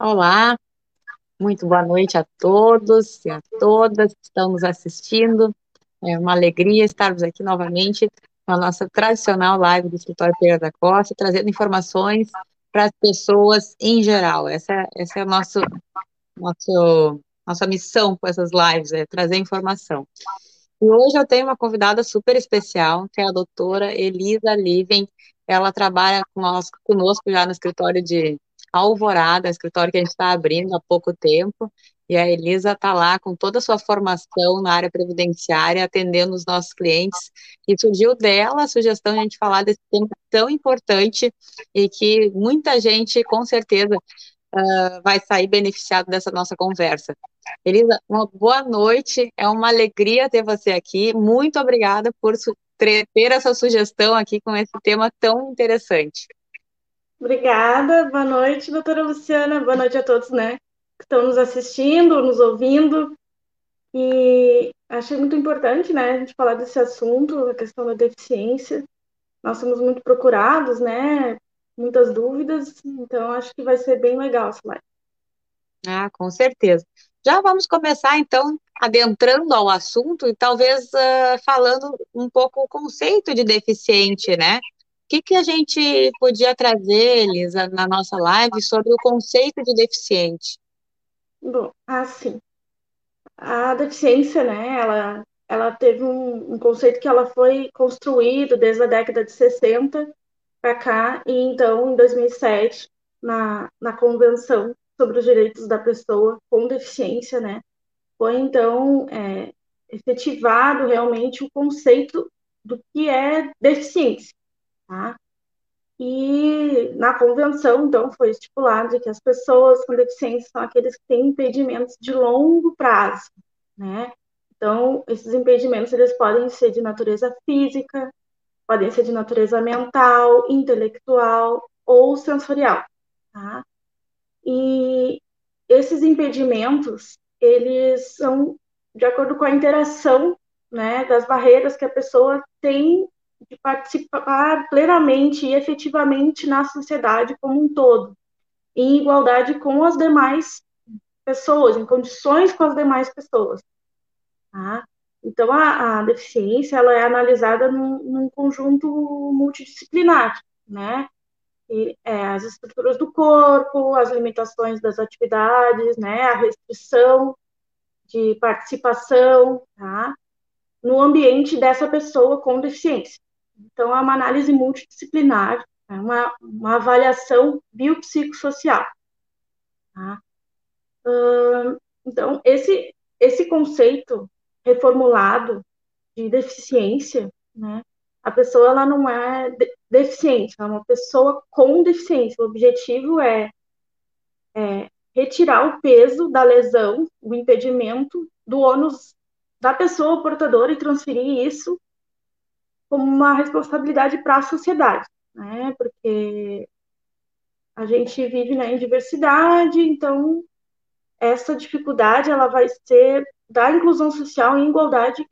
Olá, muito boa noite a todos e a todas que estão nos assistindo. É uma alegria estarmos aqui novamente na nossa tradicional live do Escritório Pereira da Costa, trazendo informações para as pessoas em geral. Essa, essa é a nosso, nosso, nossa missão com essas lives, é trazer informação. E hoje eu tenho uma convidada super especial, que é a doutora Elisa Liven. Ela trabalha conosco, conosco já no escritório de Alvorada, escritório que a gente está abrindo há pouco tempo, e a Elisa está lá com toda a sua formação na área previdenciária, atendendo os nossos clientes, e surgiu dela a sugestão de a gente falar desse tema tão importante e que muita gente, com certeza, uh, vai sair beneficiado dessa nossa conversa. Elisa, uma boa noite, é uma alegria ter você aqui, muito obrigada por ter essa sugestão aqui com esse tema tão interessante. Obrigada, boa noite, doutora Luciana, boa noite a todos, né, que estão nos assistindo, nos ouvindo, e achei muito importante, né, a gente falar desse assunto, a questão da deficiência, nós somos muito procurados, né, muitas dúvidas, então acho que vai ser bem legal essa live. Ah, com certeza. Já vamos começar, então, adentrando ao assunto e talvez uh, falando um pouco o conceito de deficiente, né? que, que a gente podia trazer, Elisa, na nossa live sobre o conceito de deficiente? Bom, assim, a deficiência, né, ela, ela teve um, um conceito que ela foi construído desde a década de 60 para cá, e então, em 2007, na, na Convenção sobre os Direitos da Pessoa com Deficiência, né, foi então é, efetivado realmente o conceito do que é deficiência. Tá? E na convenção, então, foi estipulado que as pessoas com deficiência são aqueles que têm impedimentos de longo prazo, né? Então, esses impedimentos, eles podem ser de natureza física, podem ser de natureza mental, intelectual ou sensorial, tá? E esses impedimentos, eles são de acordo com a interação, né, das barreiras que a pessoa tem de participar plenamente e efetivamente na sociedade como um todo, em igualdade com as demais pessoas, em condições com as demais pessoas. Tá? Então, a, a, deficiência ela é analisada num, num conjunto multidisciplinar, né? E, é, as estruturas do corpo, as limitações das atividades, né? A restrição de participação, tá? No ambiente dessa pessoa com deficiência. Então, é uma análise multidisciplinar, é uma, uma avaliação biopsicossocial. Tá? Então, esse, esse conceito reformulado de deficiência, né, a pessoa ela não é de deficiente, ela é uma pessoa com deficiência. O objetivo é, é retirar o peso da lesão, o impedimento do ônus da pessoa portadora e transferir isso como uma responsabilidade para a sociedade, né? Porque a gente vive né, em diversidade, então essa dificuldade ela vai ser da inclusão social em igualdade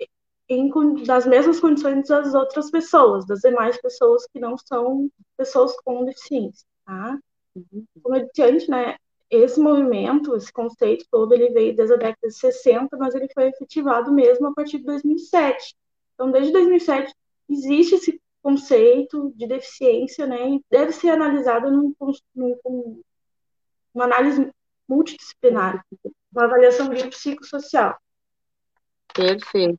em, das mesmas condições das outras pessoas, das demais pessoas que não são pessoas com deficiência, tá? Como eu disse antes, né, esse movimento, esse conceito todo, ele veio desde a década de 60, mas ele foi efetivado mesmo a partir de 2007. Então, desde 2007, existe esse conceito de deficiência, né, e deve ser analisado num, num, uma análise multidisciplinar, uma avaliação biopsicossocial. Perfeito.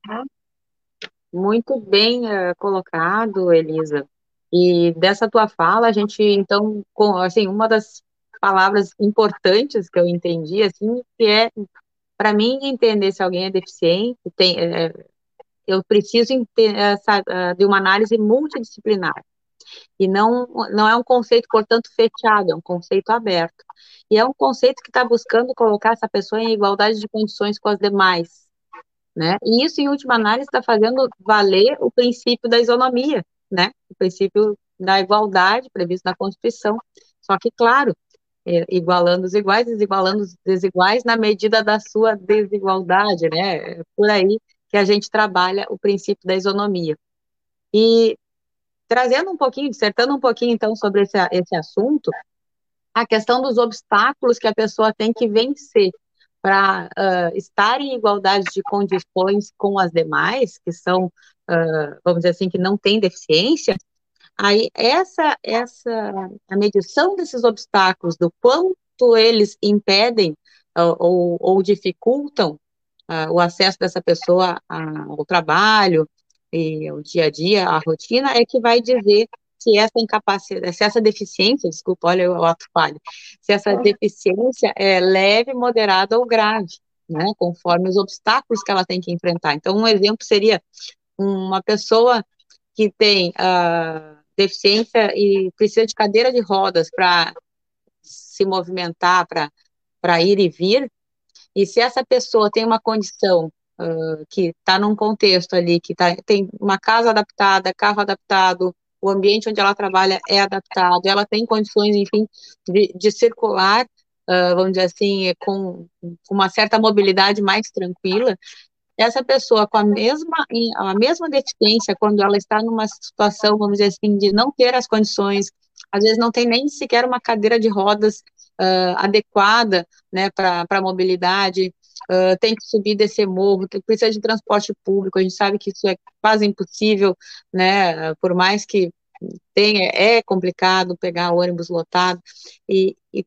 Muito bem uh, colocado, Elisa. E dessa tua fala, a gente, então, com, assim, uma das palavras importantes que eu entendi, assim, que é, para mim, entender se alguém é deficiente, tem, é, eu preciso ah, de uma análise multidisciplinar. E não, não é um conceito, portanto, fechado, é um conceito aberto. E é um conceito que está buscando colocar essa pessoa em igualdade de condições com as demais. Né? E isso, em última análise, está fazendo valer o princípio da isonomia, né? o princípio da igualdade previsto na Constituição. Só que, claro, é, igualando os iguais, desigualando os desiguais na medida da sua desigualdade, né? Por aí que a gente trabalha o princípio da isonomia. E trazendo um pouquinho, dissertando um pouquinho, então, sobre esse, esse assunto, a questão dos obstáculos que a pessoa tem que vencer para uh, estar em igualdade de condições com as demais, que são, uh, vamos dizer assim, que não têm deficiência, aí essa, essa, a medição desses obstáculos, do quanto eles impedem uh, ou, ou, dificultam o acesso dessa pessoa ao trabalho e ao dia a dia, à rotina, é que vai dizer se essa incapacidade, se essa deficiência, desculpa, olha o ato falho, se essa deficiência é leve, moderada ou grave, né, conforme os obstáculos que ela tem que enfrentar. Então, um exemplo seria uma pessoa que tem uh, deficiência e precisa de cadeira de rodas para se movimentar, para ir e vir, e se essa pessoa tem uma condição uh, que está num contexto ali, que tá, tem uma casa adaptada, carro adaptado, o ambiente onde ela trabalha é adaptado, ela tem condições, enfim, de, de circular, uh, vamos dizer assim, com, uma certa mobilidade mais tranquila, essa pessoa com a mesma, a mesma deficiência, quando ela está numa situação, vamos dizer assim, de não ter as condições, às vezes não tem nem sequer uma cadeira de rodas uh, adequada, né, para a mobilidade, uh, tem que subir e descer morro, tem, precisa de transporte público, a gente sabe que isso é quase impossível, né, por mais que tenha, é complicado pegar ônibus lotado, e, e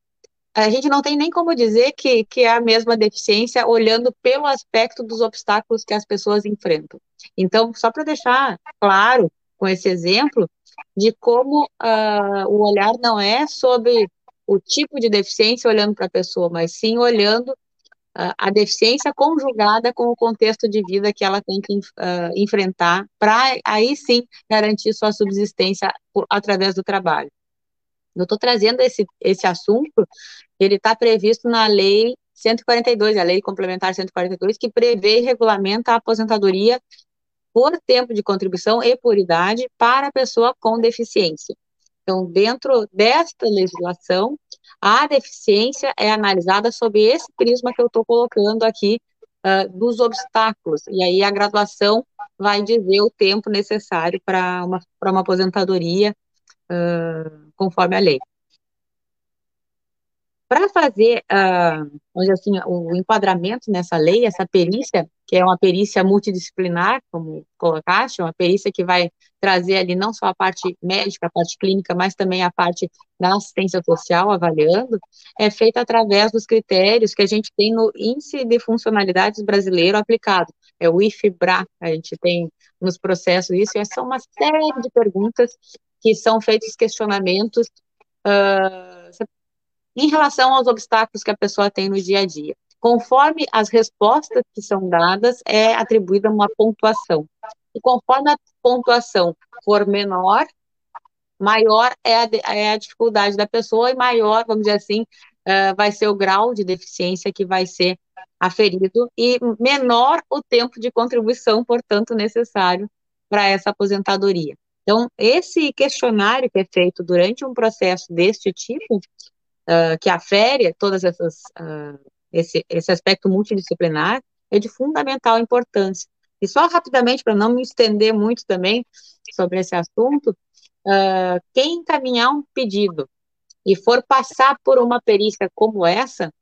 a gente não tem nem como dizer que, que é a mesma deficiência olhando pelo aspecto dos obstáculos que as pessoas enfrentam. Então, só para deixar claro com esse exemplo de como uh, o olhar não é sobre o tipo de deficiência olhando para a pessoa, mas sim olhando a deficiência conjugada com o contexto de vida que ela tem que uh, enfrentar para aí sim garantir sua subsistência por, através do trabalho. Eu estou trazendo esse, esse assunto, ele está previsto na lei 142, a lei complementar 142, que prevê e regulamenta a aposentadoria por tempo de contribuição e por idade para a pessoa com deficiência. Então, dentro desta legislação, a deficiência é analisada sob esse prisma que eu estou colocando aqui uh, dos obstáculos. E aí a graduação vai dizer o tempo necessário para uma, uma aposentadoria uh, conforme a lei. Para fazer, uh, assim, o enquadramento nessa lei, essa perícia, que é uma perícia multidisciplinar, como colocaste, uma perícia que vai trazer ali não só a parte médica, a parte clínica, mas também a parte da assistência social, avaliando, é feita através dos critérios que a gente tem no Índice de Funcionalidades Brasileiro aplicado, é o IFBRA, a gente tem nos processos isso, e são uma série de perguntas que são feitos questionamentos uh, em relação aos obstáculos que a pessoa tem no dia a dia. Conforme as respostas que são dadas, é atribuída uma pontuação. E conforme a pontuação for menor, maior é a, é a dificuldade da pessoa e maior, vamos dizer assim, uh, vai ser o grau de deficiência que vai ser aferido e menor o tempo de contribuição, portanto, necessário para essa aposentadoria. Então, esse questionário que é feito durante um processo deste tipo, uh, que afere todas essas uh, esse, esse aspecto multidisciplinar, é de fundamental importância. E só rapidamente, para não me estender muito também sobre esse assunto, uh, quem encaminhar um pedido e for passar por uma perícia como essa,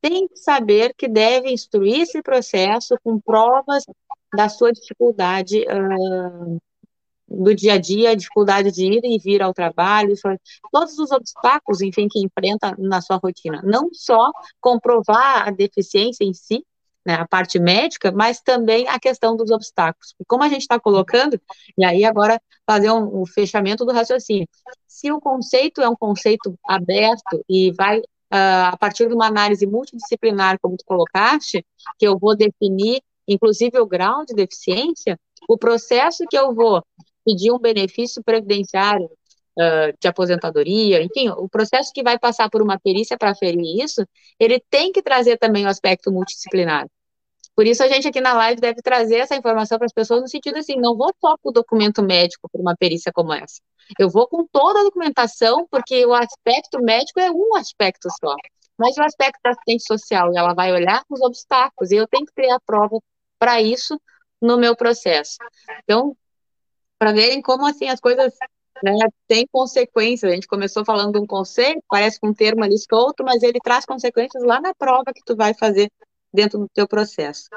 tem que saber que deve instruir esse processo com provas da sua dificuldade uh, do dia a dia, a dificuldade de ir e vir ao trabalho, todos os obstáculos, enfim, que enfrenta na sua rotina. Não só comprovar a deficiência em si, né, a parte médica, mas também a questão dos obstáculos. E como a gente está colocando, e aí agora fazer um, um, fechamento do raciocínio. Se o conceito é um conceito aberto e vai, uh, a partir de uma análise multidisciplinar, como tu colocaste, que eu vou definir, inclusive, o grau de deficiência, o processo que eu vou pedir um benefício previdenciário uh, de aposentadoria, enfim, o processo que vai passar por uma perícia para aferir isso, ele tem que trazer também o aspecto multidisciplinar. Por isso a gente aqui na live deve trazer essa informação para as pessoas no sentido assim, não vou só com o documento médico para uma perícia como essa. Eu vou com toda a documentação, porque o aspecto médico é um aspecto só. Mas o aspecto da assistente social, ela vai olhar os obstáculos, e eu tenho que a prova para isso, no meu processo. Então, para verem como assim as coisas né, têm consequências. A gente começou falando de um conceito, parece que um termo ali solto, mas ele traz consequências lá na prova que tu vai fazer dentro do teu processo.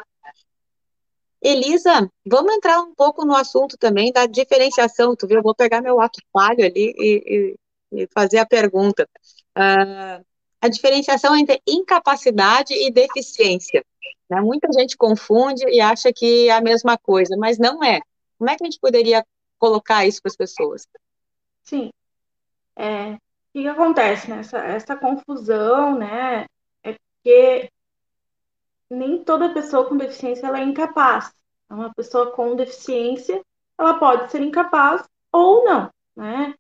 Elisa, vamos entrar um pouco no assunto também da diferenciação. Tu viu? Eu vou pegar meu ato falho ali e, e, e fazer a pergunta. Uh, a diferenciação entre incapacidade e deficiência. Né? Muita gente confunde e acha que é a mesma coisa, mas não é. Como é que a gente poderia colocar isso para as pessoas? Sim. É, o que, que acontece nessa essa confusão, né? É porque nem toda pessoa com deficiência ela é incapaz. Uma pessoa com deficiência, ela pode ser incapaz ou não, né?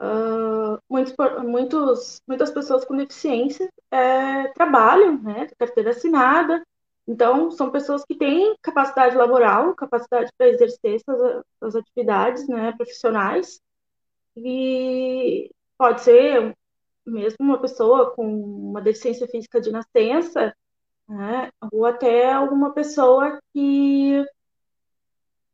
Uh, muitos, muitos, muitas pessoas com deficiência é, trabalham, né, carteira assinada, então são pessoas que têm capacidade laboral, capacidade para exercer essas, essas atividades, né, profissionais, e pode ser mesmo uma pessoa com uma deficiência física de nascença, né, ou até alguma pessoa que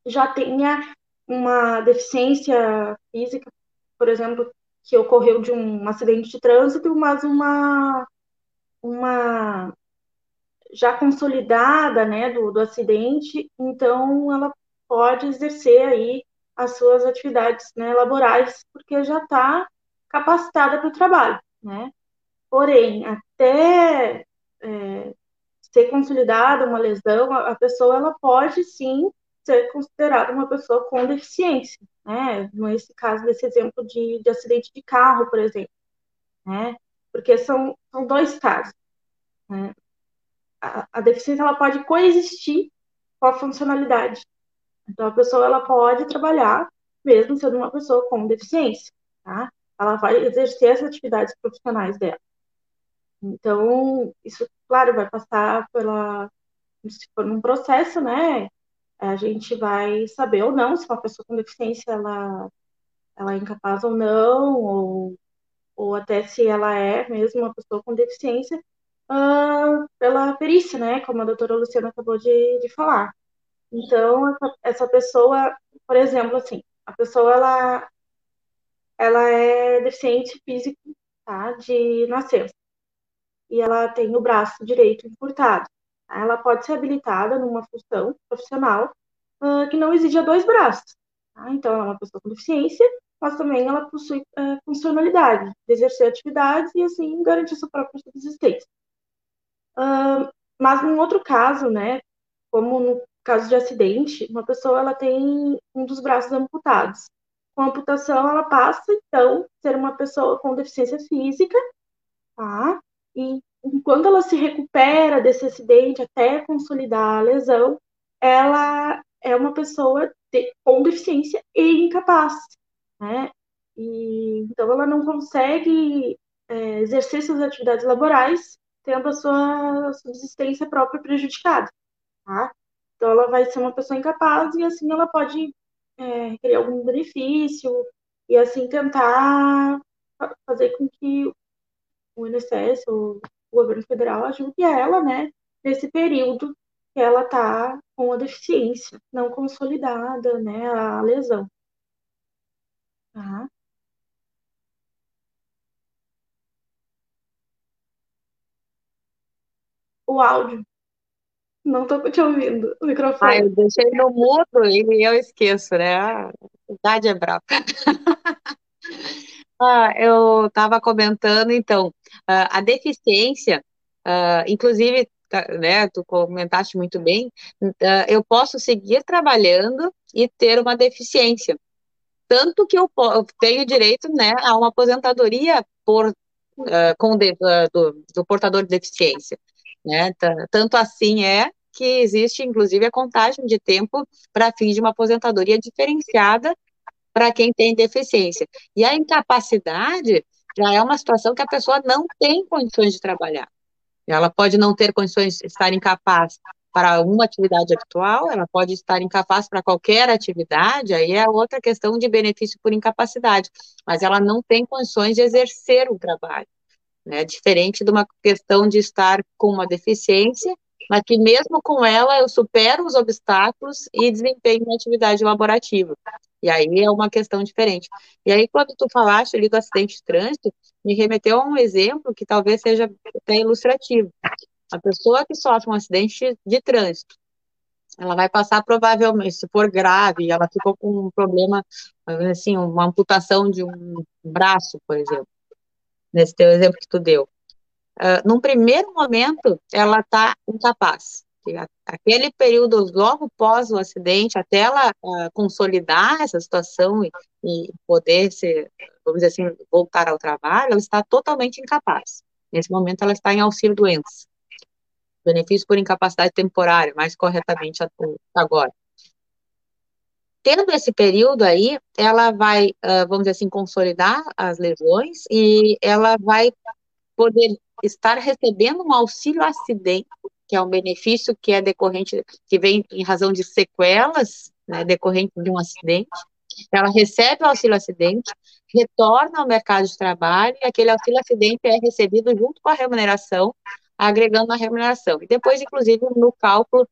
já tenha uma deficiência física, por exemplo, que ocorreu de um acidente de trânsito, mas uma, uma já consolidada, né, do, do acidente, então ela pode exercer aí as suas atividades né, laborais, porque já está capacitada para o trabalho, né? Porém, até é, ser consolidada uma lesão, a pessoa ela pode sim ser considerada uma pessoa com deficiência, né? Nesse caso, desse exemplo de, de acidente de carro, por exemplo, né? Porque são, são dois casos. Né? A, a deficiência ela pode coexistir com a funcionalidade. Então, a pessoa ela pode trabalhar mesmo sendo uma pessoa com deficiência, tá? Ela vai exercer as atividades profissionais dela. Então, isso, claro, vai passar pela, se for num processo, né, a gente vai saber ou não se uma pessoa com deficiência ela, ela é incapaz ou não, ou, ou até se ela é mesmo uma pessoa com deficiência, uh, pela perícia, né? Como a doutora Luciana acabou de, de falar. Então, essa, essa pessoa, por exemplo, assim, a pessoa ela, ela é deficiente físico, tá? De nascença. E ela tem o braço direito encurtado ela pode ser habilitada numa função profissional uh, que não exija dois braços. Tá? Então, ela é uma pessoa com deficiência, mas também ela possui uh, funcionalidade de exercer atividades e, assim, garantir sua própria subsistência. Mas, num outro caso, né, como no caso de acidente, uma pessoa ela tem um dos braços amputados. Com a amputação, ela passa, então, a ser uma pessoa com deficiência física, tá? E enquanto ela se recupera desse acidente até consolidar a lesão, ela é uma pessoa de, com deficiência e incapaz, né? E, então ela não consegue é, exercer suas atividades laborais tendo a sua subsistência própria prejudicada, tá? Então ela vai ser uma pessoa incapaz e assim ela pode é, requerer algum benefício e assim tentar fazer com que o INSS, o o governo federal ajude ela, né, nesse período que ela está com a deficiência não consolidada, né, a lesão. Tá? O áudio. Não estou te ouvindo, o microfone. Ah, eu deixei no mudo e eu esqueço, né? A idade é brava. Ah, eu estava comentando, então, uh, a deficiência, uh, inclusive, tá, né, tu comentaste muito bem, eu posso seguir trabalhando e ter uma deficiência. Tanto que eu, tenho direito, né, a uma aposentadoria por, com do, do, portador de deficiência. Né? Tanto assim é que existe, inclusive, a contagem de tempo para fins de uma aposentadoria diferenciada para quem tem deficiência. E a incapacidade já é uma situação que a pessoa não tem condições de trabalhar. Ela pode não ter condições de estar incapaz para uma atividade habitual, ela pode estar incapaz para qualquer atividade, aí é outra questão de benefício por incapacidade, mas ela não tem condições de exercer o trabalho, né? Diferente de uma questão de estar com uma deficiência mas que mesmo com ela eu supero os obstáculos e desempenho uma atividade laborativa. E aí é uma questão diferente. E aí, quando tu falaste ali do acidente de trânsito, me remeteu a um exemplo que talvez seja até ilustrativo. A pessoa que sofre um acidente de trânsito, ela vai passar provavelmente, se for grave, ela ficou com um problema, assim, uma amputação de um braço, por exemplo, nesse teu exemplo que tu deu. Uh, num primeiro momento, ela está incapaz. Aquele período logo pós o acidente, até ela uh, consolidar essa situação e, e poder ser, vamos dizer assim, voltar ao trabalho, ela está totalmente incapaz. Nesse momento, ela está em auxílio doença benefício por incapacidade temporária, mais corretamente agora. Tendo esse período aí, ela vai, vamos dizer assim, consolidar as lesões e ela vai poder estar recebendo um auxílio acidente, que é um benefício que é decorrente, que vem em razão de sequelas, né, decorrente de um acidente. Ela recebe o auxílio acidente, retorna ao mercado de trabalho e aquele auxílio acidente é recebido junto com a remuneração agregando na remuneração. E depois, inclusive, no cálculo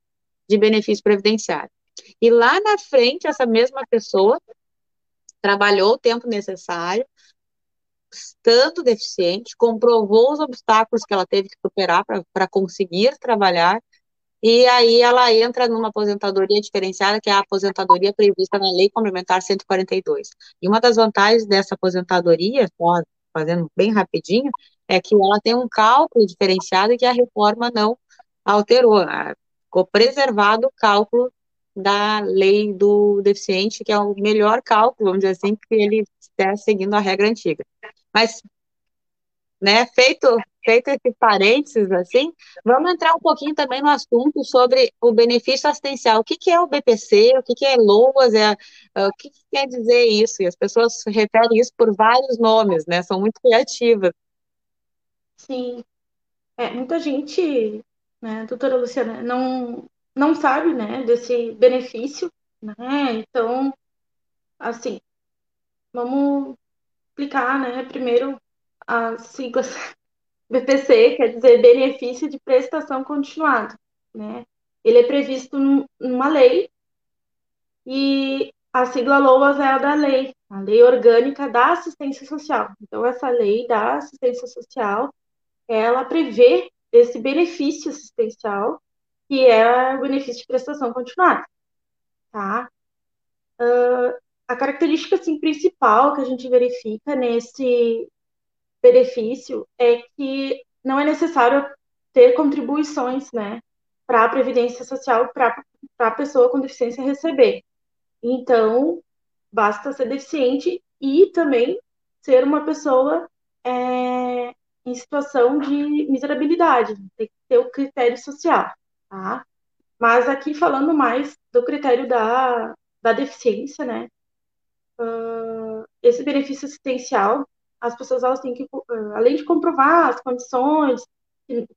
de benefício previdenciário. E lá na frente, essa mesma pessoa trabalhou o tempo necessário, estando deficiente, comprovou os obstáculos que ela teve que superar para conseguir trabalhar, e aí ela entra numa aposentadoria diferenciada, que é a aposentadoria prevista na Lei Complementar 142. E uma das vantagens dessa aposentadoria, fazendo bem rapidinho, é que ela tem um cálculo diferenciado que a reforma não alterou. Ficou preservado o cálculo da lei do deficiente, que é o melhor cálculo, vamos dizer assim, que ele está seguindo a regra antiga. Mas, né, feito, feito esse parênteses, assim, vamos entrar um pouquinho também no assunto sobre o benefício assistencial. O que, que é o BPC, o que, que é LOAS, é, uh, o que, que quer dizer isso? E as pessoas referem isso por vários nomes, né, são muito criativas. Sim. É, muita gente, né, doutora Luciana, não, não sabe, né, desse benefício, né? Então, assim, vamos explicar, né, primeiro as siglas BPC, quer dizer benefício de prestação continuada, né? Ele é previsto numa lei e a sigla LOAS é a da lei, a Lei Orgânica da Assistência Social. Então, essa lei da assistência social ela prevê esse benefício assistencial, que é o benefício de prestação continuada, tá? Uh, a característica assim, principal que a gente verifica nesse benefício é que não é necessário ter contribuições, né, para a previdência social para a pessoa com deficiência receber. Então, basta ser deficiente e também ser uma pessoa é, em situação de miserabilidade, tem que ter o critério social, tá? Mas aqui falando mais do critério da, da deficiência, né? Uh, esse benefício assistencial, as pessoas elas têm que, uh, além de comprovar as condições, que,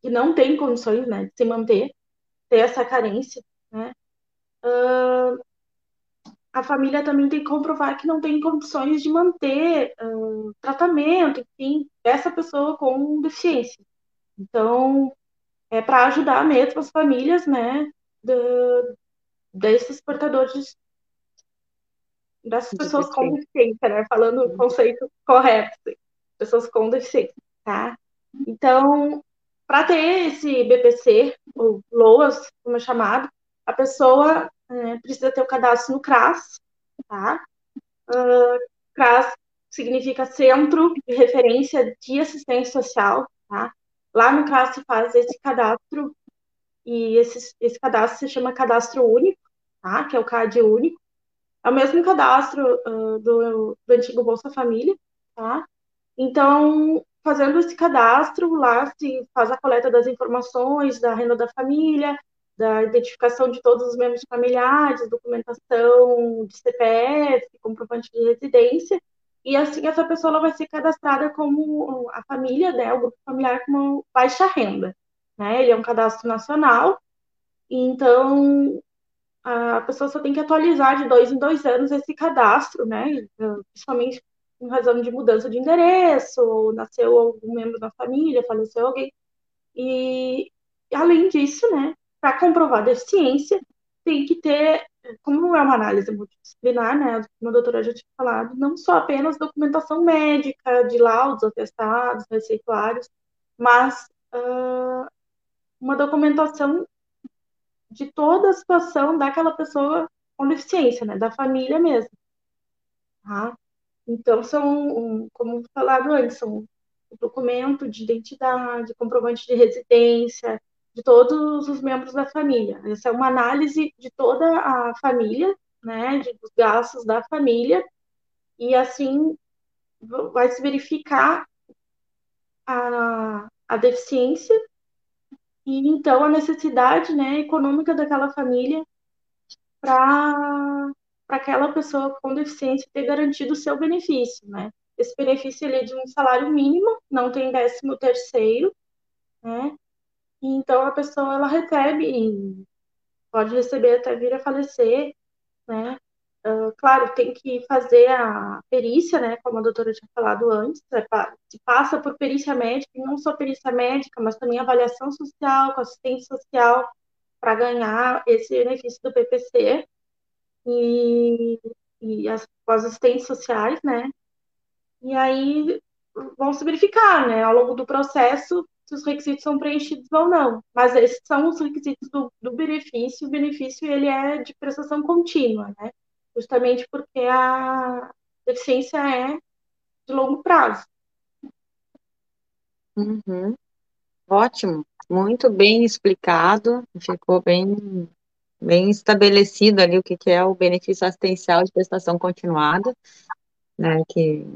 que, não tem condições, né, de se manter, ter essa carência, né? Uh, a família também tem que comprovar que não tem condições de manter uh, tratamento, enfim, dessa pessoa com deficiência. Então, é para ajudar mesmo as famílias, né, de, desses portadores, dessas pessoas com deficiência, né, falando o conceito correto, pessoas com deficiência, tá? Então, para ter esse BPC, ou LOAS, como é chamado, a pessoa é, precisa ter o cadastro no CRAS, tá? Uh, CRAS significa Centro de Referência de Assistência Social, tá? Lá no CRAS se faz esse cadastro e esse, esse cadastro se chama cadastro único, tá? Que é o CAD único. É o mesmo cadastro uh, do, do antigo Bolsa Família, tá? Então, fazendo esse cadastro, lá se faz a coleta das informações da renda da família, da identificação de todos os membros familiares, documentação de CPF, comprovante de residência, e assim essa pessoa ela vai ser cadastrada como a família, né, o grupo familiar como baixa renda, né? Ele é um cadastro nacional, então a pessoa só tem que atualizar de dois em dois anos esse cadastro, né? Principalmente em razão de mudança de endereço, ou nasceu algum membro da família, faleceu alguém. E além disso, né, para comprovar deficiência, tem que ter, como é uma análise multidisciplinar, né, como a doutora já tinha falado, não só apenas documentação médica, de laudos, atestados, receituários, mas uh, uma documentação de toda a situação daquela pessoa com deficiência, né, da família mesmo. Tá? Então, são, como falado antes, são documento de identidade, comprovante de residência, de todos os membros da família. Essa é uma análise de toda a família, né, de, dos gastos da família, e assim vai se verificar a, a deficiência e então a necessidade né, econômica daquela família para aquela pessoa com deficiência ter garantido o seu benefício, né? Esse benefício ele é de um salário mínimo, não tem décimo terceiro, né? Então a pessoa ela recebe, pode receber até vir a falecer, né? Uh, claro, tem que fazer a perícia, né? Como a doutora tinha falado antes, é, se passa por perícia médica, e não só perícia médica, mas também avaliação social, com assistente social, para ganhar esse benefício do PPC. E, e as, as assistentes sociais, né? E aí vão se verificar, né, ao longo do processo, se os requisitos são preenchidos ou não. Mas esses são os requisitos do, do benefício. O benefício ele é de prestação contínua, né? Justamente porque a deficiência é de longo prazo. Uhum. Ótimo, muito bem explicado, ficou bem, bem estabelecido ali o que, que é o benefício assistencial de prestação continuada, né, que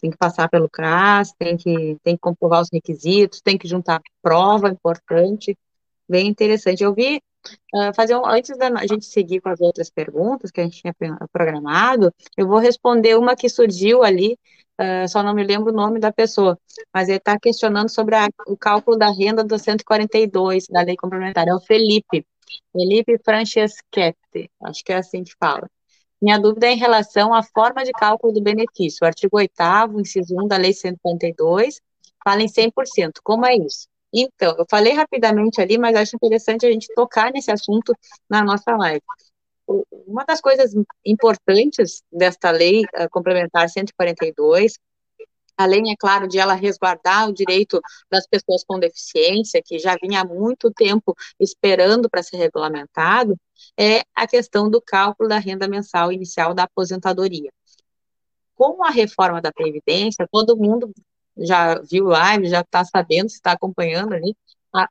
tem que passar pelo CRAS, tem que, tem que comprovar os requisitos, tem que juntar prova importante, bem interessante. Eu vi, uh, fazer um, antes da gente seguir com as outras perguntas que a gente tinha programado, eu vou responder uma que surgiu ali, uh, só não me lembro o nome da pessoa, mas ele está questionando sobre a, o cálculo da renda do 142 da lei complementar, é o Felipe, Felipe Franceschetti, acho que é assim que fala. Minha dúvida é em relação à forma de cálculo do benefício. O artigo 8 inciso 1 da Lei 142, fala em 100%. Como é isso? Então, eu falei rapidamente ali, mas acho interessante a gente tocar nesse assunto na nossa live. Uma das coisas importantes desta lei uh, complementar 142 além, é claro, de ela resguardar o direito das pessoas com deficiência, que já vinha há muito tempo esperando para ser regulamentado, é a questão do cálculo da renda mensal inicial da aposentadoria. Com a reforma da Previdência, todo mundo já viu live, já está sabendo, está acompanhando ali, a,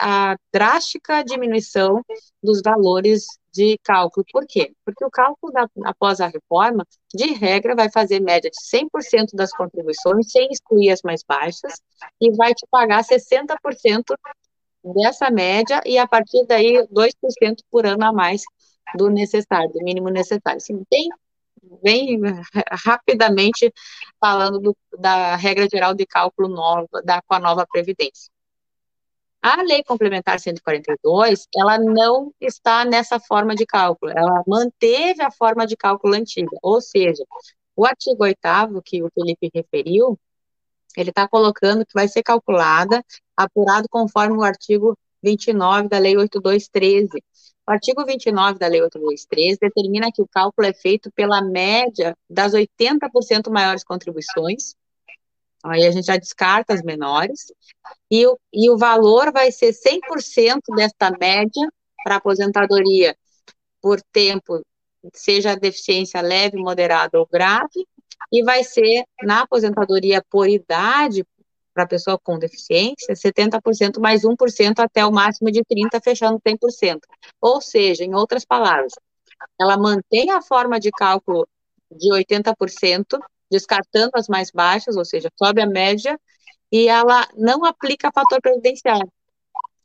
a drástica diminuição dos valores de cálculo. Por quê? Porque o cálculo da, após a reforma, de regra, vai fazer média de 100% das contribuições, sem excluir as mais baixas, e vai te pagar 60% dessa média, e a partir daí 2% por ano a mais do necessário, do mínimo necessário. Assim, bem, bem rapidamente falando do, da regra geral de cálculo nova, da, com a nova Previdência. A lei complementar 142, ela não está nessa forma de cálculo, ela manteve a forma de cálculo antiga, ou seja, o artigo 8 que o Felipe referiu, ele está colocando que vai ser calculada, apurado conforme o artigo 29 da Lei 8213. O artigo 29 da Lei 8213 determina que o cálculo é feito pela média das 80% maiores contribuições, Aí a gente já descarta as menores, e o, e o valor vai ser 100% desta média para aposentadoria por tempo, seja deficiência leve, moderada ou grave, e vai ser na aposentadoria por idade, para pessoa com deficiência, 70% mais 1% até o máximo de 30%, fechando 100%. Ou seja, em outras palavras, ela mantém a forma de cálculo de 80%, descartando as mais baixas, ou seja, sobe a média, e ela não aplica fator previdenciário,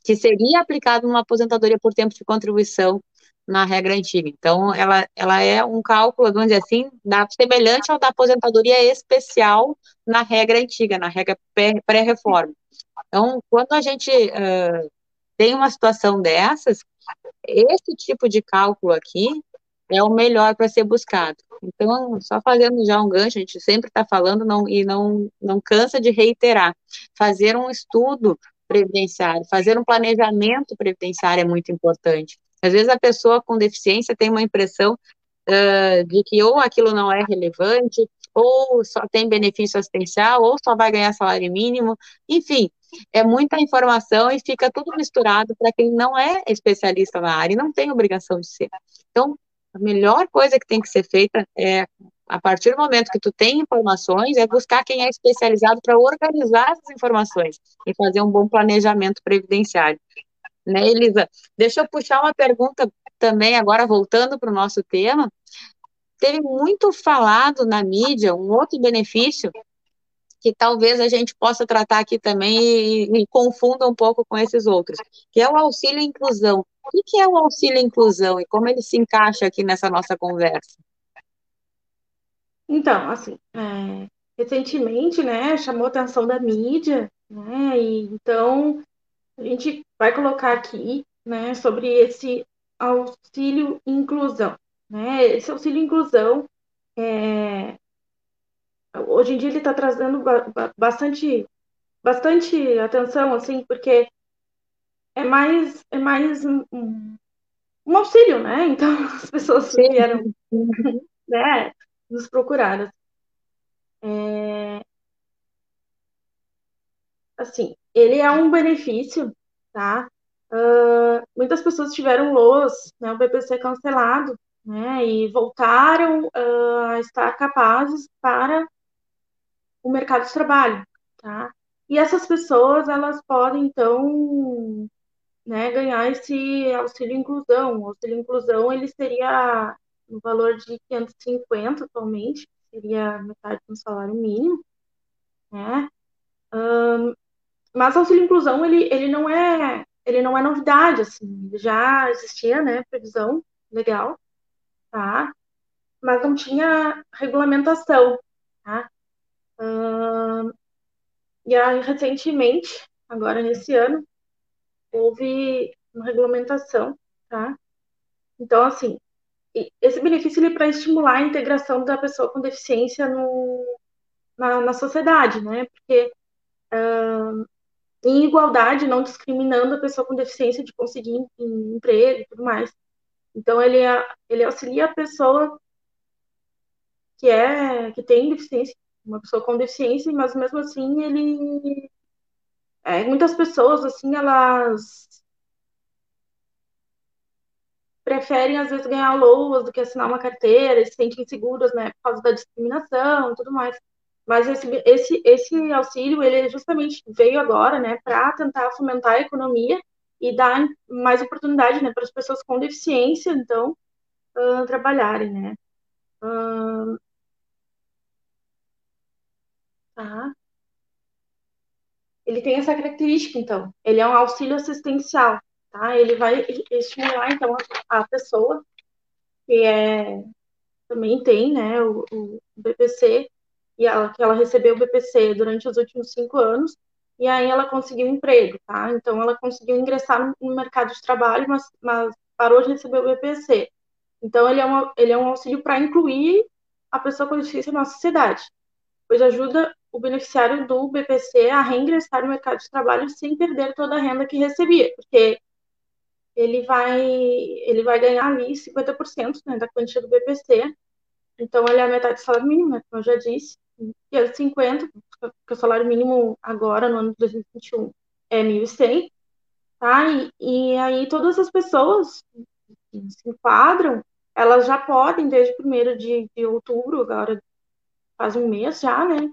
que seria aplicado numa aposentadoria por tempo de contribuição na regra antiga. Então, ela, ela é um cálculo, vamos dizer assim, da, semelhante ao da aposentadoria especial na regra antiga, na regra pré-reforma. Então, quando a gente uh, tem uma situação dessas, esse tipo de cálculo aqui é o melhor para ser buscado. Então, só fazendo já um gancho, a gente sempre está falando não, e não, não cansa de reiterar, fazer um estudo previdenciário. Fazer um planejamento previdenciário é muito importante. Às vezes a pessoa com deficiência tem uma impressão uh, de que ou aquilo não é relevante, ou só tem benefício assistencial, ou só vai ganhar salário mínimo, enfim, é muita informação e fica tudo misturado para quem não é especialista na área e não tem obrigação de ser. Então, a melhor coisa que tem que ser feita é, a partir do momento que tu tem informações, é buscar quem é especializado para organizar essas informações e fazer um bom planejamento previdenciário. Né, Elisa? Deixa eu puxar uma pergunta também, agora voltando para o nosso tema. Teve muito falado na mídia um outro benefício que talvez a gente possa tratar aqui também e, e confunda um pouco com esses outros, que é o auxílio inclusão. O que é o auxílio inclusão e como ele se encaixa aqui nessa nossa conversa? Então, assim, é, recentemente, né, chamou a atenção da mídia, né, e então a gente vai colocar aqui, né, sobre esse auxílio inclusão, né, esse auxílio inclusão, é, hoje em dia ele está trazendo bastante, bastante atenção, assim, porque é mais, é mais um, um auxílio, né? Então as pessoas Sim. vieram né, nos procurar. É... Assim, ele é um benefício, tá? Uh, muitas pessoas tiveram LOAS, né, o BPC cancelado, né, e voltaram uh, a estar capazes para o mercado de trabalho, tá? E essas pessoas, elas podem, então, né, ganhar esse auxílio inclusão. O auxílio inclusão, ele seria no valor de 550 atualmente, seria metade do salário mínimo, né? Um, mas o auxílio inclusão, ele, ele não é ele não é novidade, assim, já existia, né, previsão legal, tá? Mas não tinha regulamentação, tá? E aí, recentemente, agora nesse ano, houve uma regulamentação, tá? Então, assim, esse benefício é para estimular a integração da pessoa com deficiência no, na, na sociedade, né? Porque uh, em igualdade, não discriminando a pessoa com deficiência de conseguir um emprego e tudo mais. Então, ele, ele auxilia a pessoa que é que tem deficiência uma pessoa com deficiência, mas mesmo assim ele é, muitas pessoas assim elas preferem às vezes ganhar louas do que assinar uma carteira, e se sentem inseguras, né, por causa da discriminação e tudo mais. Mas esse, esse, esse auxílio, ele justamente veio agora, né, para tentar fomentar a economia e dar mais oportunidade, né, para as pessoas com deficiência, então, uh, trabalharem, né. Uh, Tá? Ele tem essa característica, então. Ele é um auxílio assistencial, tá? Ele vai estimular, então, a, pessoa que é também tem, né, o, o BPC, e ela, que ela recebeu o BPC durante os últimos cinco anos, e aí ela conseguiu um emprego, tá? Então, ela conseguiu ingressar no, no mercado de trabalho, mas, mas parou de receber o BPC. Então, ele é, uma, ele é um auxílio para incluir a pessoa com deficiência na sociedade, pois ajuda o beneficiário do BPC a reingressar no mercado de trabalho sem perder toda a renda que recebia, porque ele vai, ele vai ganhar ali 50% né, da quantia do BPC, então ele é a metade do salário mínimo, né, como eu já disse, e é 50%, porque o salário mínimo agora, no ano de 2021, é 1.100, tá? E, e aí todas as pessoas que se enquadram, elas já podem, desde 1 de, de outubro, agora faz um mês já, né?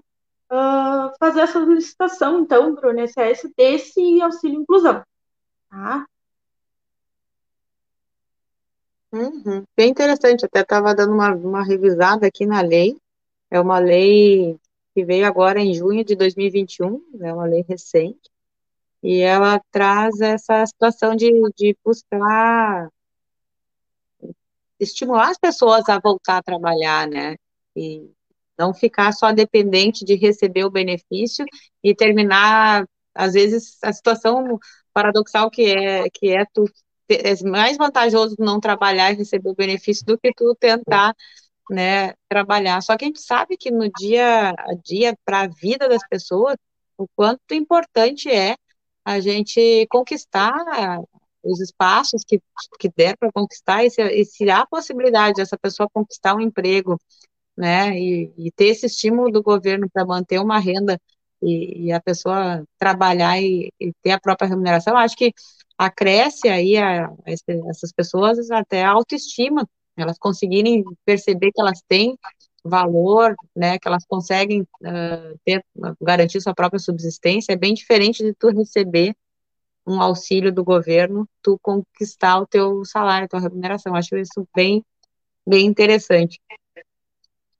Uh, fazer essa solicitação, então, para o INSS desse auxílio inclusão. Tá? Uhum. Bem interessante, até estava dando uma, uma revisada aqui na lei. É uma lei que veio agora em junho de 2021, é né, uma lei recente, e ela traz essa situação de, de buscar estimular as pessoas a voltar a trabalhar, né? E não ficar só dependente de receber o benefício e terminar, às vezes, a situação paradoxal que é, que é tu é mais vantajoso não trabalhar e receber o benefício do que tu tentar né, trabalhar. Só que a gente sabe que no dia a dia, para a vida das pessoas, o quanto importante é a gente conquistar os espaços que, que der para conquistar, e se, e se há possibilidade dessa pessoa conquistar um emprego, né, e, e ter esse estímulo do governo para manter uma renda e, e, a pessoa trabalhar e, e, ter a própria remuneração, acho que acresce aí a, a essas pessoas até a autoestima, elas conseguirem perceber que elas têm valor, né, que elas conseguem uh, ter, garantir sua própria subsistência, é bem diferente de tu receber um auxílio do governo, tu conquistar o teu salário, a tua remuneração. Acho isso bem, bem interessante.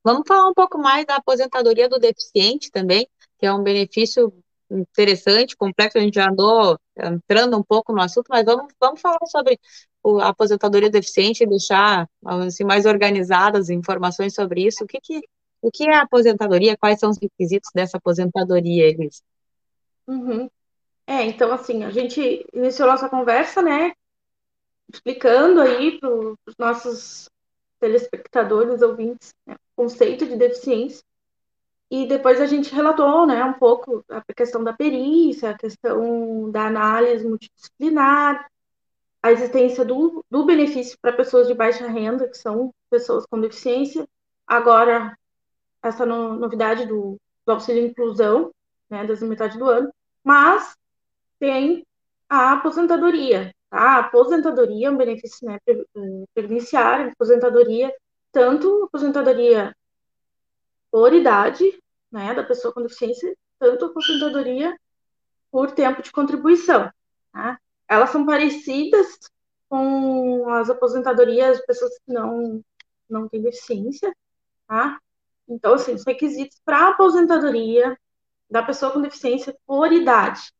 Vamos falar um pouco mais da aposentadoria do deficiente também, que é um benefício interessante, complexo, a gente já andou entrando um pouco no assunto, mas vamos, vamos falar sobre a aposentadoria do deficiente e deixar assim, mais organizadas informações sobre isso. O que, que, o que é a aposentadoria? Quais são os requisitos dessa aposentadoria, Elis? Uhum. É, então, assim, a gente iniciou nossa conversa, né, explicando aí para os nossos telespectadores, ouvintes, né, conceito de deficiência. E depois a gente relatou, né, um pouco a questão da perícia, a questão da análise multidisciplinar, a existência do, do benefício para pessoas de baixa renda, que são pessoas com deficiência. Agora, essa no, novidade do, do auxílio inclusão, né, das metade do ano. Mas tem a aposentadoria. Tá? A aposentadoria é um benefício né, eh, previdenciário, aposentadoria, tanto aposentadoria por idade né, da pessoa com deficiência, tanto aposentadoria por tempo de contribuição. Tá? Elas são parecidas com as aposentadorias de pessoas que não, não têm deficiência. Tá? Então, assim, os requisitos para aposentadoria da pessoa com deficiência por idade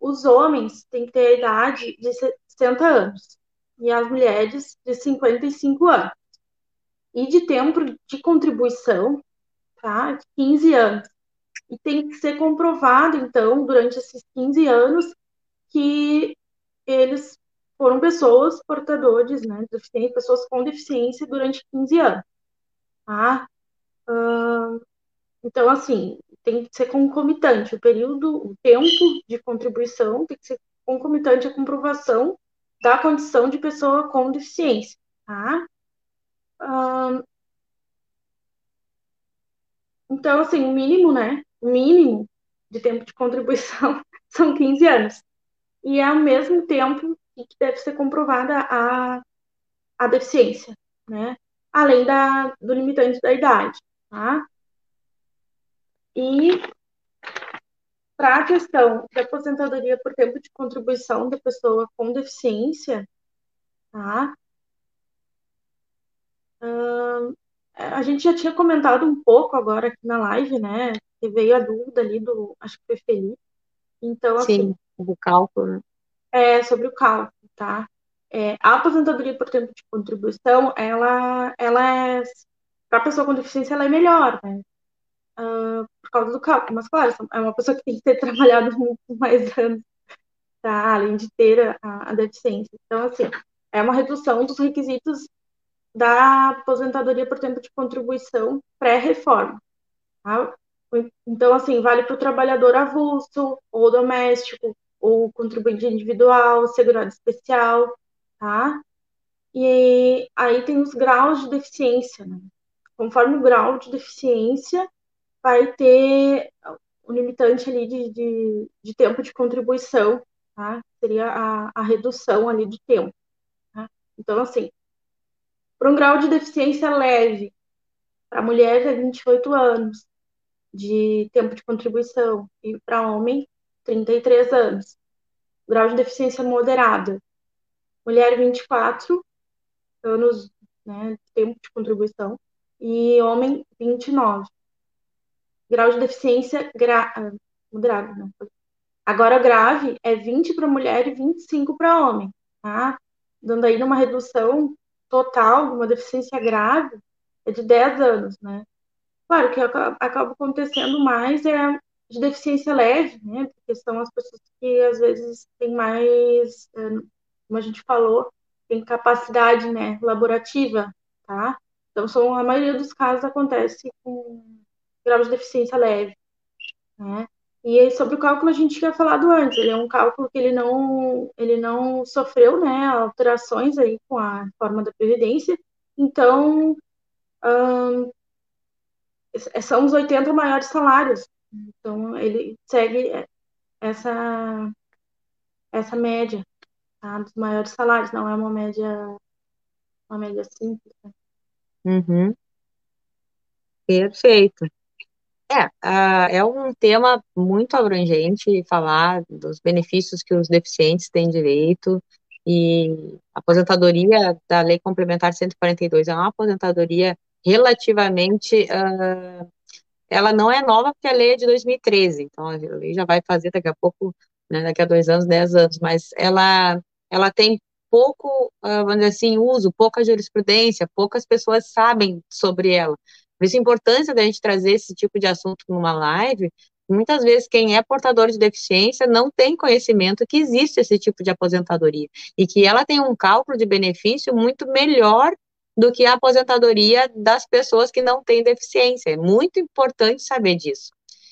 os homens têm que ter a idade de 60 anos e as mulheres de 55 anos. E de tempo de contribuição, tá? De 15 anos. E tem que ser comprovado, então, durante esses 15 anos, que eles foram pessoas portadores, né, deficientes, pessoas com deficiência durante 15 anos, tá? Uh, então, assim, tem que ser concomitante. O período, o tempo de contribuição tem que ser concomitante à comprovação da condição de pessoa com deficiência, tá? Então, assim, o mínimo, né? O mínimo de tempo de contribuição são 15 anos. E é ao mesmo tempo que deve ser comprovada a, a deficiência, né? Além da, do limitante da idade, tá? E para a questão da aposentadoria por tempo de contribuição da pessoa com deficiência, tá? Uh, a gente já tinha comentado um pouco agora aqui na live, né? Que veio a dúvida ali do, acho que foi Felipe. Então, assim. Sim, o cálculo, né? É, sobre o cálculo, tá? É, a aposentadoria por tempo de contribuição, ela, ela é, para a pessoa com deficiência, ela é melhor, né? uh, por causa do cálculo. Mas, claro, é uma pessoa que tem que ter trabalhado muito mais anos, tá? além de ter a, a deficiência. Então, assim, é uma redução dos requisitos da aposentadoria por tempo de contribuição pré-reforma. Tá? Então, assim, vale para o trabalhador avulso, ou doméstico, ou contribuinte individual, segurado especial, tá? E aí tem os graus de deficiência, né? Conforme o grau de deficiência, vai ter um limitante ali de, de, de tempo de contribuição, tá? Seria a, a redução ali de tempo. Tá? Então, assim, para um grau de deficiência leve, para mulher é 28 anos de tempo de contribuição e para homem 33 anos. Grau de deficiência moderada, mulher 24 anos né, tempo de contribuição e homem 29 grau de deficiência gra... Ah, moderado, né? Agora, grave é 20 para mulher e 25 para homem, tá? Dando aí uma redução total uma deficiência grave é de 10 anos, né? Claro que acaba acontecendo mais é de deficiência leve, né? Porque são as pessoas que às vezes têm mais, é, como a gente falou, tem capacidade, né, laborativa, tá? Então, são, a maioria dos casos acontece com grau de deficiência leve, né? E sobre o cálculo a gente tinha falado antes, ele é um cálculo que ele não, ele não sofreu, né, alterações aí com a forma da Previdência, então hum, são os 80 maiores salários, então ele segue essa, essa média tá, dos maiores salários, não é uma média, uma média simples. Né? Uhum. Perfeito. É, uh, é um tema muito abrangente falar dos benefícios que os deficientes têm direito. E a aposentadoria da Lei Complementar 142 é uma aposentadoria relativamente, uh, ela não é nova porque a lei é de 2013, então a lei já vai fazer daqui a pouco, né, daqui a dois anos, dez anos, mas ela, ela tem pouco, uh, vamos dizer assim, uso, pouca jurisprudência, poucas pessoas sabem sobre ela. Por isso a importância da gente trazer esse tipo de assunto numa live. Muitas vezes quem é portador de deficiência não tem conhecimento que existe esse tipo de aposentadoria e que ela tem um cálculo de benefício muito melhor do que a aposentadoria das pessoas que não têm deficiência. É muito importante saber disso.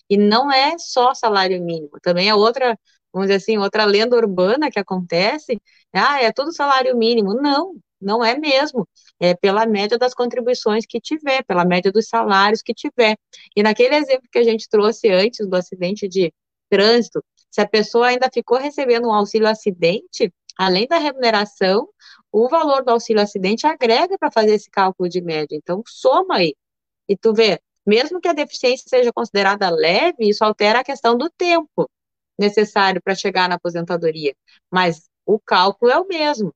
E não é só salário mínimo, também é outra, vamos dizer assim, outra lenda urbana que acontece. Ah, é tudo salário mínimo. Não, não é mesmo. É pela média das contribuições que tiver, pela média dos salários que tiver. E naquele exemplo que a gente trouxe antes do acidente de trânsito, se a pessoa ainda ficou recebendo um auxílio acidente, além da remuneração, o valor do auxílio acidente agrega para fazer esse cálculo de média. Então, soma aí. E tu vê, mesmo que a deficiência seja considerada leve, isso altera a questão do tempo necessário para chegar na aposentadoria. Mas o cálculo é o mesmo.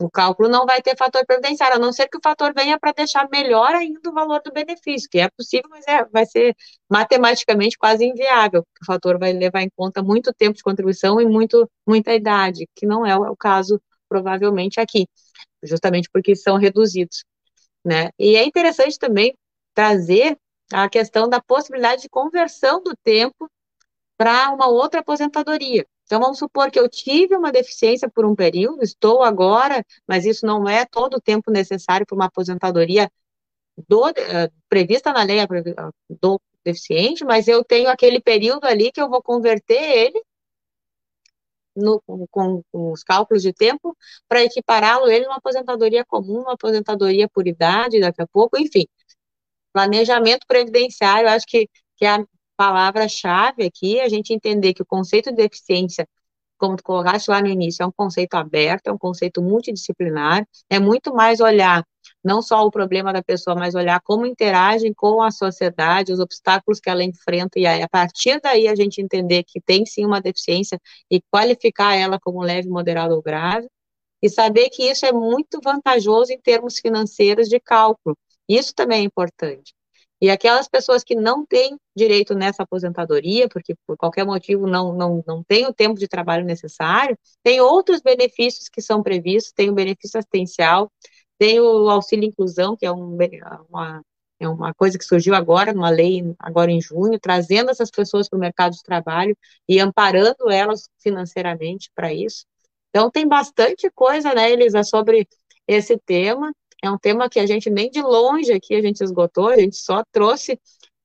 O cálculo não vai ter fator previdenciário, a não ser que o fator venha para deixar melhor ainda o valor do benefício, que é possível, mas é, vai ser matematicamente quase inviável, porque o fator vai levar em conta muito tempo de contribuição e muito, muita idade, que não é o caso, provavelmente, aqui, justamente porque são reduzidos. Né? E é interessante também trazer a questão da possibilidade de conversão do tempo para uma outra aposentadoria. Então, vamos supor que eu tive uma deficiência por um período, estou agora, mas isso não é todo o tempo necessário para uma aposentadoria do, uh, prevista na lei do deficiente, mas eu tenho aquele período ali que eu vou converter ele no, com, com, os cálculos de tempo para equipará-lo ele numa aposentadoria comum, uma aposentadoria por idade, daqui a pouco, enfim. Planejamento previdenciário, acho que, que é a palavra-chave aqui, a gente entender que o conceito de deficiência, como tu colocaste lá no início, é um conceito aberto, é um conceito multidisciplinar, é muito mais olhar não só o problema da pessoa, mas olhar como interagem com a sociedade, os obstáculos que ela enfrenta, e aí, a partir daí a gente entender que tem sim uma deficiência e qualificar ela como leve, moderado ou grave, e saber que isso é muito vantajoso em termos financeiros de cálculo. Isso também é importante. E aquelas pessoas que não têm direito nessa aposentadoria, porque por qualquer motivo não, não, não tem o tempo de trabalho necessário, tem outros benefícios que são previstos, tem o benefício assistencial, tem o auxílio inclusão, que é um, uma, é uma coisa que surgiu agora, numa lei agora em junho, trazendo essas pessoas para o mercado de trabalho e amparando elas financeiramente para isso. Então, tem bastante coisa, né, Elisa, sobre esse tema, é um tema que a gente nem de longe aqui a gente esgotou, a gente só trouxe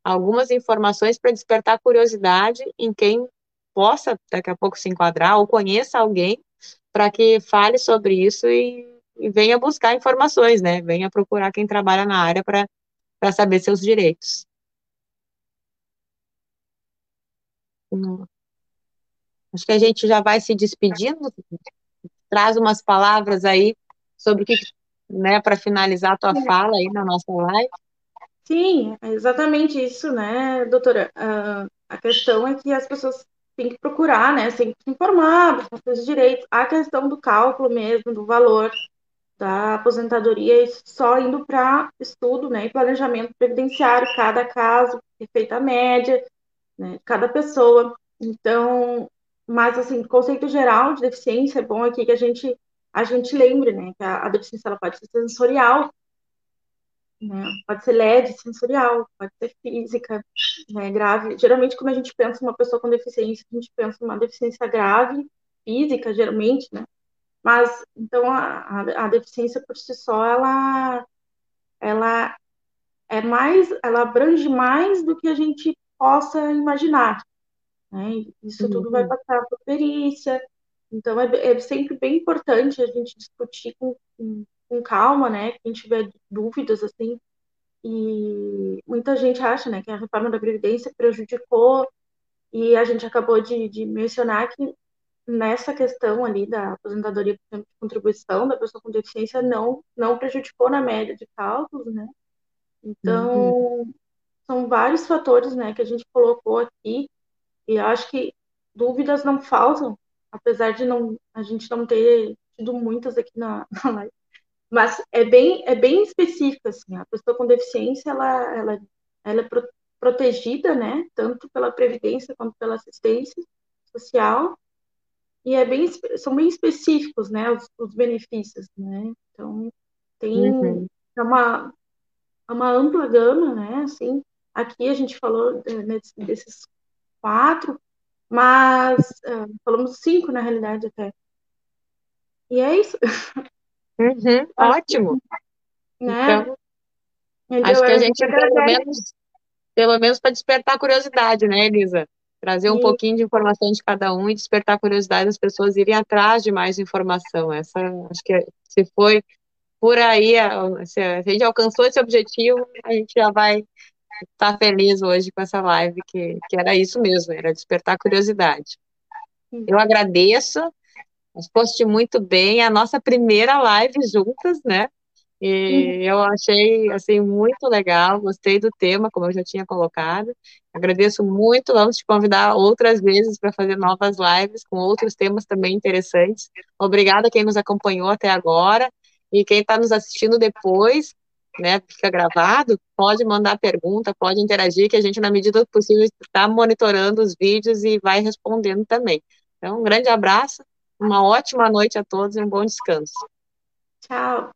algumas informações para despertar curiosidade em quem possa daqui a pouco se enquadrar ou conheça alguém para que fale sobre isso e, e, venha buscar informações, né? Venha procurar quem trabalha na área para saber seus direitos. Acho que a gente já vai se despedindo. Traz umas palavras aí sobre o que né, para finalizar a tua fala aí na nossa live. Sim, é exatamente isso, né, doutora? Uh, a questão é que as pessoas têm que procurar, né, têm que se informar dos seus direitos. A questão do cálculo mesmo, do valor da aposentadoria, só indo para estudo, né, e planejamento previdenciário, cada caso, é feita a média, né, cada pessoa. Então, mas, assim, conceito geral de deficiência, é bom aqui que a gente a gente lembre, né, que a, a deficiência ela pode ser sensorial, né, pode ser LED sensorial, pode ser física, né, grave. Geralmente, quando a gente pensa uma pessoa com deficiência, a gente pensa uma deficiência grave, física, geralmente, né, mas, então, a, a, a deficiência por si só, ela, ela é mais, ela abrange mais do que a gente possa imaginar. né? Isso tudo vai passar por perícia. Então, é, é, sempre bem importante a gente discutir com, com, com calma, né? Quem tiver dúvidas, assim. E muita gente acha, né, que a reforma da Previdência prejudicou, e a gente acabou de, de mencionar que nessa questão ali da aposentadoria por tempo de contribuição da pessoa com deficiência não, não prejudicou na média de cálculos, né? Então, uhum. são vários fatores, né, que a gente colocou aqui, e acho que dúvidas não faltam, apesar de não, a gente não ter tido muitas aqui na, na live. Mas é bem, é bem específico, assim, a pessoa com deficiência, ela, ela, ela é pro, protegida, né, tanto pela Previdência quanto pela assistência social, e é bem, são bem específicos, né, os, os benefícios, né, então tem uhum. é uma, é uma ampla gama, né, assim, aqui a gente falou né, desses quatro, mas uh, falamos cinco na realidade até. E é isso. Uhum, ótimo. Né? Então, acho que a gente, pelo menos, pelo menos para despertar curiosidade, né, Elisa? Trazer um pouquinho de informação de cada um e despertar a curiosidade das pessoas irem atrás de mais informação. Essa, acho que se foi por aí, se a gente alcançou esse objetivo, a gente já vai tá feliz hoje com essa live, que, que era isso mesmo, era despertar curiosidade. Eu agradeço, foste muito bem, a nossa primeira live juntas, né? E eu achei, assim, muito legal, gostei do tema, como eu já tinha colocado. Agradeço muito, vamos te convidar outras vezes para fazer novas lives com outros temas também interessantes. Obrigada a quem nos acompanhou até agora e quem está nos assistindo depois, né, fica gravado, pode mandar pergunta, pode interagir, que a gente, na medida do possível, está monitorando os vídeos e vai respondendo também. Então, um grande abraço, uma ótima noite a todos e um bom descanso. Tchau.